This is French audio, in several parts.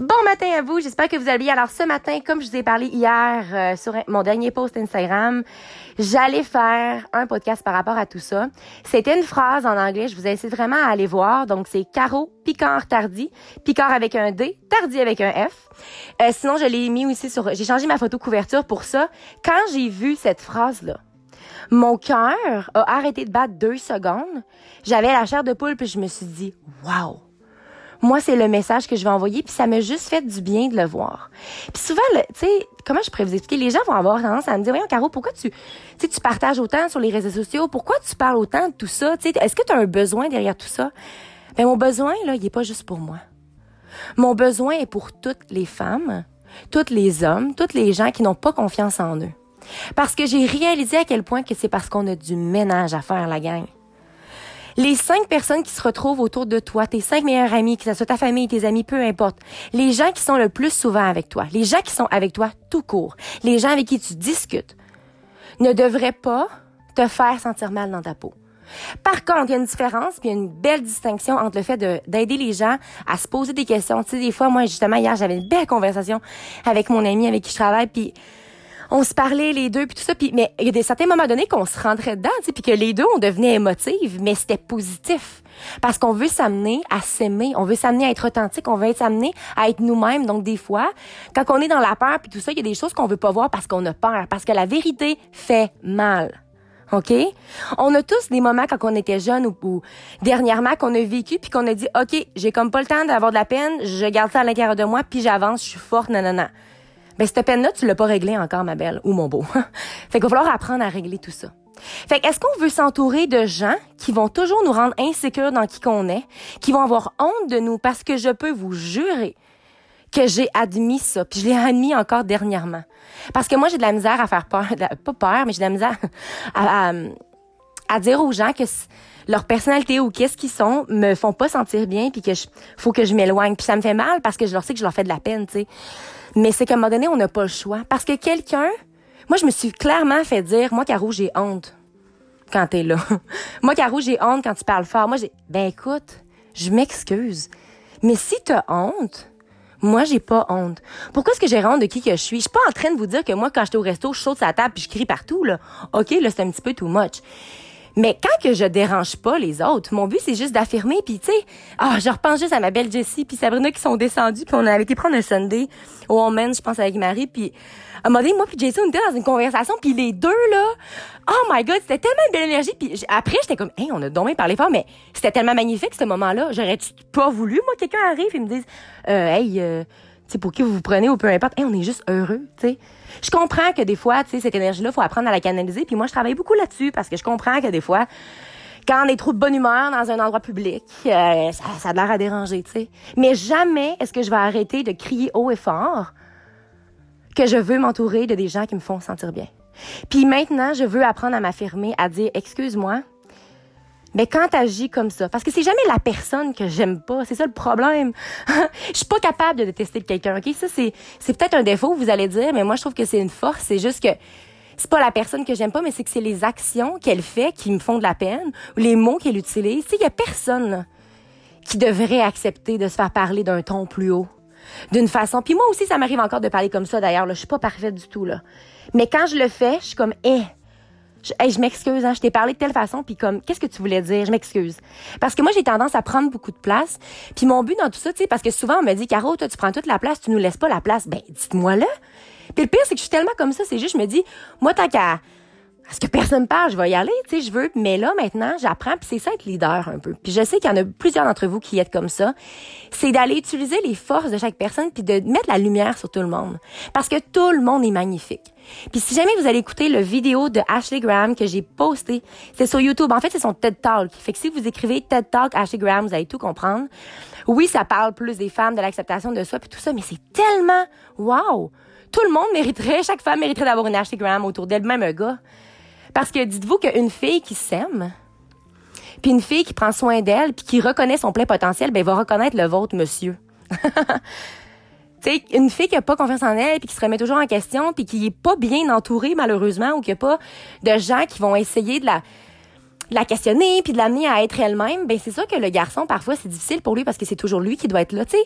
Bon matin à vous, j'espère que vous allez bien. Alors ce matin, comme je vous ai parlé hier euh, sur mon dernier post Instagram, j'allais faire un podcast par rapport à tout ça. C'était une phrase en anglais, je vous incite vraiment à aller voir. Donc c'est Caro Picard Tardy, Picard avec un D, Tardy avec un F. Euh, sinon, je l'ai mis aussi sur... J'ai changé ma photo couverture pour ça. Quand j'ai vu cette phrase-là, mon cœur a arrêté de battre deux secondes. J'avais la chair de poule, puis je me suis dit, wow! Moi, c'est le message que je vais envoyer, puis ça m'a juste fait du bien de le voir. Puis souvent, tu sais, comment je pourrais vous expliquer? Les gens vont avoir tendance à me dire, voyons, Caro, pourquoi tu, tu partages autant sur les réseaux sociaux? Pourquoi tu parles autant de tout ça? Est-ce que tu as un besoin derrière tout ça? Ben, mon besoin, là, il est pas juste pour moi. Mon besoin est pour toutes les femmes, tous les hommes, tous les gens qui n'ont pas confiance en eux. Parce que j'ai réalisé à quel point que c'est parce qu'on a du ménage à faire, la gang les cinq personnes qui se retrouvent autour de toi, tes cinq meilleurs amis, que ce soit ta famille, tes amis, peu importe, les gens qui sont le plus souvent avec toi, les gens qui sont avec toi tout court, les gens avec qui tu discutes, ne devraient pas te faire sentir mal dans ta peau. Par contre, il y a une différence, puis il y a une belle distinction entre le fait d'aider les gens à se poser des questions. Tu sais, des fois, moi, justement, hier, j'avais une belle conversation avec mon ami avec qui je travaille, puis on se parlait les deux puis tout ça puis mais il y a des certains moments donnés qu'on se rentrait dedans puis que les deux on devenait émotifs mais c'était positif parce qu'on veut s'amener à s'aimer on veut s'amener à être authentique on veut s'amener à être nous-mêmes donc des fois quand on est dans la peur puis tout ça il y a des choses qu'on veut pas voir parce qu'on a peur parce que la vérité fait mal OK? On a tous des moments quand on était jeune ou, dernièrement qu'on a vécu puis qu'on a dit OK, j'ai comme pas le temps d'avoir de la peine, je garde ça à l'intérieur de moi puis j'avance, je suis forte, non. Ben, cette peine-là, tu l'as pas réglée encore, ma belle, ou mon beau. fait qu'il va falloir apprendre à régler tout ça. Fait qu'est-ce qu'on veut s'entourer de gens qui vont toujours nous rendre insécures dans qui qu'on est, qui vont avoir honte de nous parce que je peux vous jurer que j'ai admis ça, puis je l'ai admis encore dernièrement? Parce que moi, j'ai de la misère à faire peur, pas peur, mais j'ai de la misère à, à, dire aux gens que leur personnalité ou qu'est-ce qu'ils sont me font pas sentir bien, puis que je, faut que je m'éloigne. Puis ça me fait mal parce que je leur sais que je leur fais de la peine, tu sais. Mais c'est qu'à un moment donné, on n'a pas le choix. Parce que quelqu'un, moi, je me suis clairement fait dire, moi, Caro, j'ai honte quand t'es là. moi, Caro, j'ai honte quand tu parles fort. Moi, j'ai, ben écoute, je m'excuse. Mais si t'as honte, moi, j'ai pas honte. Pourquoi est-ce que j'ai honte de qui que je suis? Je suis pas en train de vous dire que moi, quand j'étais au resto, je saute sa table puis je crie partout, là. OK, là, c'est un petit peu too much. Mais quand que je dérange pas les autres, mon but c'est juste d'affirmer puis tu sais, ah, je repense juste à ma belle Jessie puis Sabrina qui sont descendues puis on avait été prendre un Sunday au Woman, je pense avec Marie puis à un moment donné, moi puis Jessie on était dans une conversation puis les deux là, oh my god, c'était tellement de belle énergie puis après j'étais comme hey, on a dommage parlé fort mais c'était tellement magnifique ce moment-là, j'aurais pas voulu moi quelqu'un arrive et me dise euh, hey euh, sais, pour qui vous vous prenez ou peu importe, hey, on est juste heureux, tu. Je comprends que des fois, tu cette énergie-là, faut apprendre à la canaliser. Puis moi, je travaille beaucoup là-dessus parce que je comprends que des fois, quand on est trop de bonne humeur dans un endroit public, euh, ça, ça a l'air à déranger, tu. Mais jamais est-ce que je vais arrêter de crier haut et fort que je veux m'entourer de des gens qui me font sentir bien. Puis maintenant, je veux apprendre à m'affirmer, à dire, excuse-moi, mais quand t'agis comme ça, parce que c'est jamais la personne que j'aime pas, c'est ça le problème. je suis pas capable de détester quelqu'un, ok? Ça, c'est, c'est peut-être un défaut, vous allez dire, mais moi, je trouve que c'est une force. C'est juste que c'est pas la personne que j'aime pas, mais c'est que c'est les actions qu'elle fait qui me font de la peine, ou les mots qu'elle utilise. Il y a personne qui devrait accepter de se faire parler d'un ton plus haut, d'une façon. Puis moi aussi, ça m'arrive encore de parler comme ça, d'ailleurs. Je suis pas parfaite du tout, là. Mais quand je le fais, je suis comme, eh, je, je m'excuse, hein, je t'ai parlé de telle façon, puis comme, qu'est-ce que tu voulais dire? Je m'excuse. Parce que moi, j'ai tendance à prendre beaucoup de place. Puis mon but dans tout ça, tu sais, parce que souvent, on me dit, Caro, toi, tu prends toute la place, tu nous laisses pas la place. Ben, dites-moi là. Puis le pire, c'est que je suis tellement comme ça, c'est juste, je me dis, moi, tant qu'à est-ce que personne parle, je vais y aller, tu sais, je veux. Mais là, maintenant, j'apprends, puis c'est ça être leader un peu. Puis je sais qu'il y en a plusieurs d'entre vous qui êtes comme ça. C'est d'aller utiliser les forces de chaque personne, puis de mettre la lumière sur tout le monde. Parce que tout le monde est magnifique. Puis si jamais vous allez écouter le vidéo de Ashley Graham que j'ai posté, c'est sur YouTube. En fait, c'est son TED Talk. Fait que si vous écrivez TED Talk Ashley Graham, vous allez tout comprendre. Oui, ça parle plus des femmes, de l'acceptation de soi, puis tout ça, mais c'est tellement wow! Tout le monde mériterait, chaque femme mériterait d'avoir une Ashley Graham autour d'elle, même un gars. Parce que dites-vous qu'une fille qui s'aime, puis une fille qui prend soin d'elle, puis qui reconnaît son plein potentiel, ben va reconnaître le vôtre, monsieur. sais, une fille qui a pas confiance en elle, puis qui se remet toujours en question, puis qui est pas bien entourée malheureusement, ou qui a pas de gens qui vont essayer de la la questionner puis de l'amener à être elle-même, ben c'est sûr que le garçon parfois c'est difficile pour lui parce que c'est toujours lui qui doit être là, tu sais.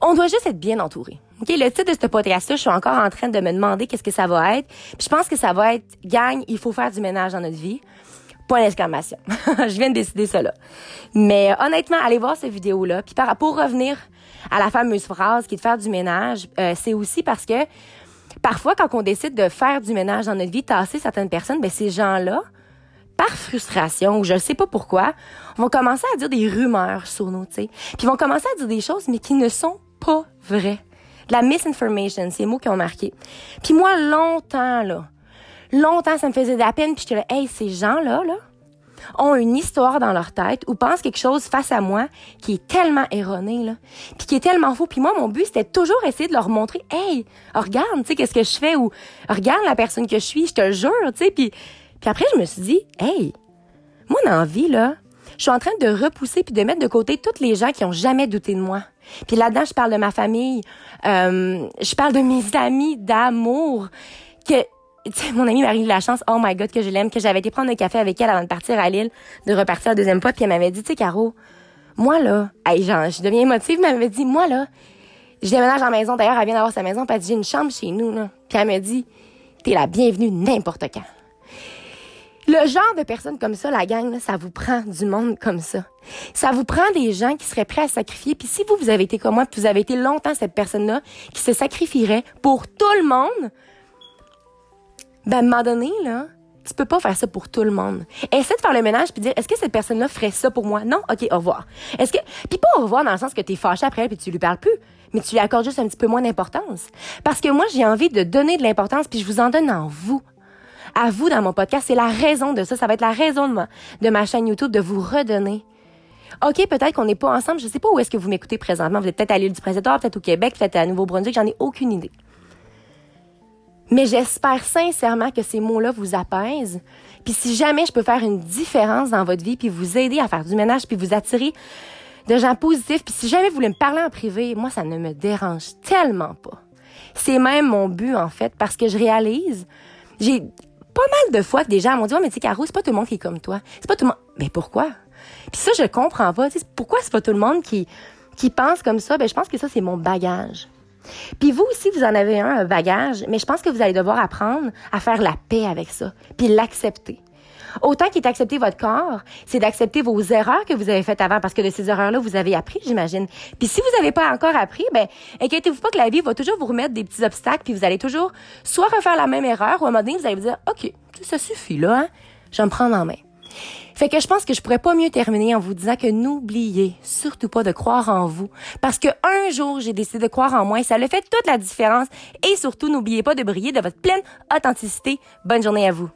On doit juste être bien entouré. OK, le titre de ce podcast là, je suis encore en train de me demander qu'est-ce que ça va être. Je pense que ça va être gang, il faut faire du ménage dans notre vie. Point d'exclamation. je viens de décider cela. Mais honnêtement, allez voir cette vidéo là. Puis pour revenir à la fameuse phrase qui est de faire du ménage, euh, c'est aussi parce que parfois quand on décide de faire du ménage dans notre vie, tasser certaines personnes, ben ces gens-là par frustration ou je ne sais pas pourquoi, vont commencer à dire des rumeurs sur nous, tu sais. Puis vont commencer à dire des choses mais qui ne sont pas vraies. De la misinformation, ces mots qui ont marqué. Puis moi longtemps là, longtemps ça me faisait de la peine puis j'étais là hey, ces gens-là là ont une histoire dans leur tête ou pensent quelque chose face à moi qui est tellement erroné là, puis qui est tellement faux. Puis moi mon but c'était toujours essayer de leur montrer hey, regarde, tu sais qu'est-ce que je fais ou regarde la personne que je suis, je te jure, tu sais puis puis après, je me suis dit, hey, moi, dans la vie, là, je suis en train de repousser puis de mettre de côté toutes les gens qui ont jamais douté de moi. Puis là-dedans, je parle de ma famille, euh, je parle de mes amis d'amour, que mon amie Marie de la chance, oh my god que je l'aime, que j'avais été prendre un café avec elle avant de partir à Lille, de repartir la deuxième fois, puis elle m'avait dit, tu sais Caro, moi là, hey, genre, je deviens émotive, mais elle m'avait dit, moi là, je déménage en maison. D'ailleurs, elle vient d'avoir sa maison, puis elle dit, j'ai une chambre chez nous là. Puis elle me dit, t'es la bienvenue n'importe quand. Le genre de personnes comme ça, la gang, ça vous prend du monde comme ça. Ça vous prend des gens qui seraient prêts à sacrifier. Puis si vous, vous avez été comme moi, puis vous avez été longtemps cette personne-là qui se sacrifierait pour tout le monde, ben à un donné, là, tu peux pas faire ça pour tout le monde. Essaie de faire le ménage puis dire est-ce que cette personne-là ferait ça pour moi? Non, ok, au revoir. Est-ce que puis pas au revoir dans le sens que t'es fâché après elle puis tu lui parles plus, mais tu lui accordes juste un petit peu moins d'importance. Parce que moi j'ai envie de donner de l'importance puis je vous en donne en vous à vous dans mon podcast. C'est la raison de ça. Ça va être la raison de ma, de ma chaîne YouTube de vous redonner. OK, peut-être qu'on n'est pas ensemble. Je sais pas où est-ce que vous m'écoutez présentement. Vous êtes peut-être à l'île du Président, peut-être au Québec, peut-être à Nouveau-Brunswick. J'en ai aucune idée. Mais j'espère sincèrement que ces mots-là vous apaisent. Puis si jamais je peux faire une différence dans votre vie, puis vous aider à faire du ménage, puis vous attirer de gens positifs, puis si jamais vous voulez me parler en privé, moi, ça ne me dérange tellement pas. C'est même mon but, en fait, parce que je réalise, j'ai pas mal de fois que des gens m'ont dit, mais tu sais, Caro, c'est pas tout le monde qui est comme toi. C'est pas tout le monde. Mais pourquoi? Puis ça, je comprends pas. pourquoi c'est pas tout le monde qui, qui pense comme ça? Ben, je pense que ça, c'est mon bagage. Puis vous aussi, vous en avez un, un bagage, mais je pense que vous allez devoir apprendre à faire la paix avec ça, puis l'accepter. Autant qu'il est accepter votre corps, c'est d'accepter vos erreurs que vous avez faites avant, parce que de ces erreurs-là, vous avez appris, j'imagine. Puis si vous n'avez pas encore appris, ben, inquiétez-vous pas que la vie va toujours vous remettre des petits obstacles, puis vous allez toujours soit refaire la même erreur, ou à un moment donné, vous allez vous dire, OK, ça suffit, là, hein? Je vais me prendre en main. Fait que je pense que je pourrais pas mieux terminer en vous disant que n'oubliez surtout pas de croire en vous. Parce que un jour, j'ai décidé de croire en moi et ça le fait toute la différence. Et surtout, n'oubliez pas de briller de votre pleine authenticité. Bonne journée à vous.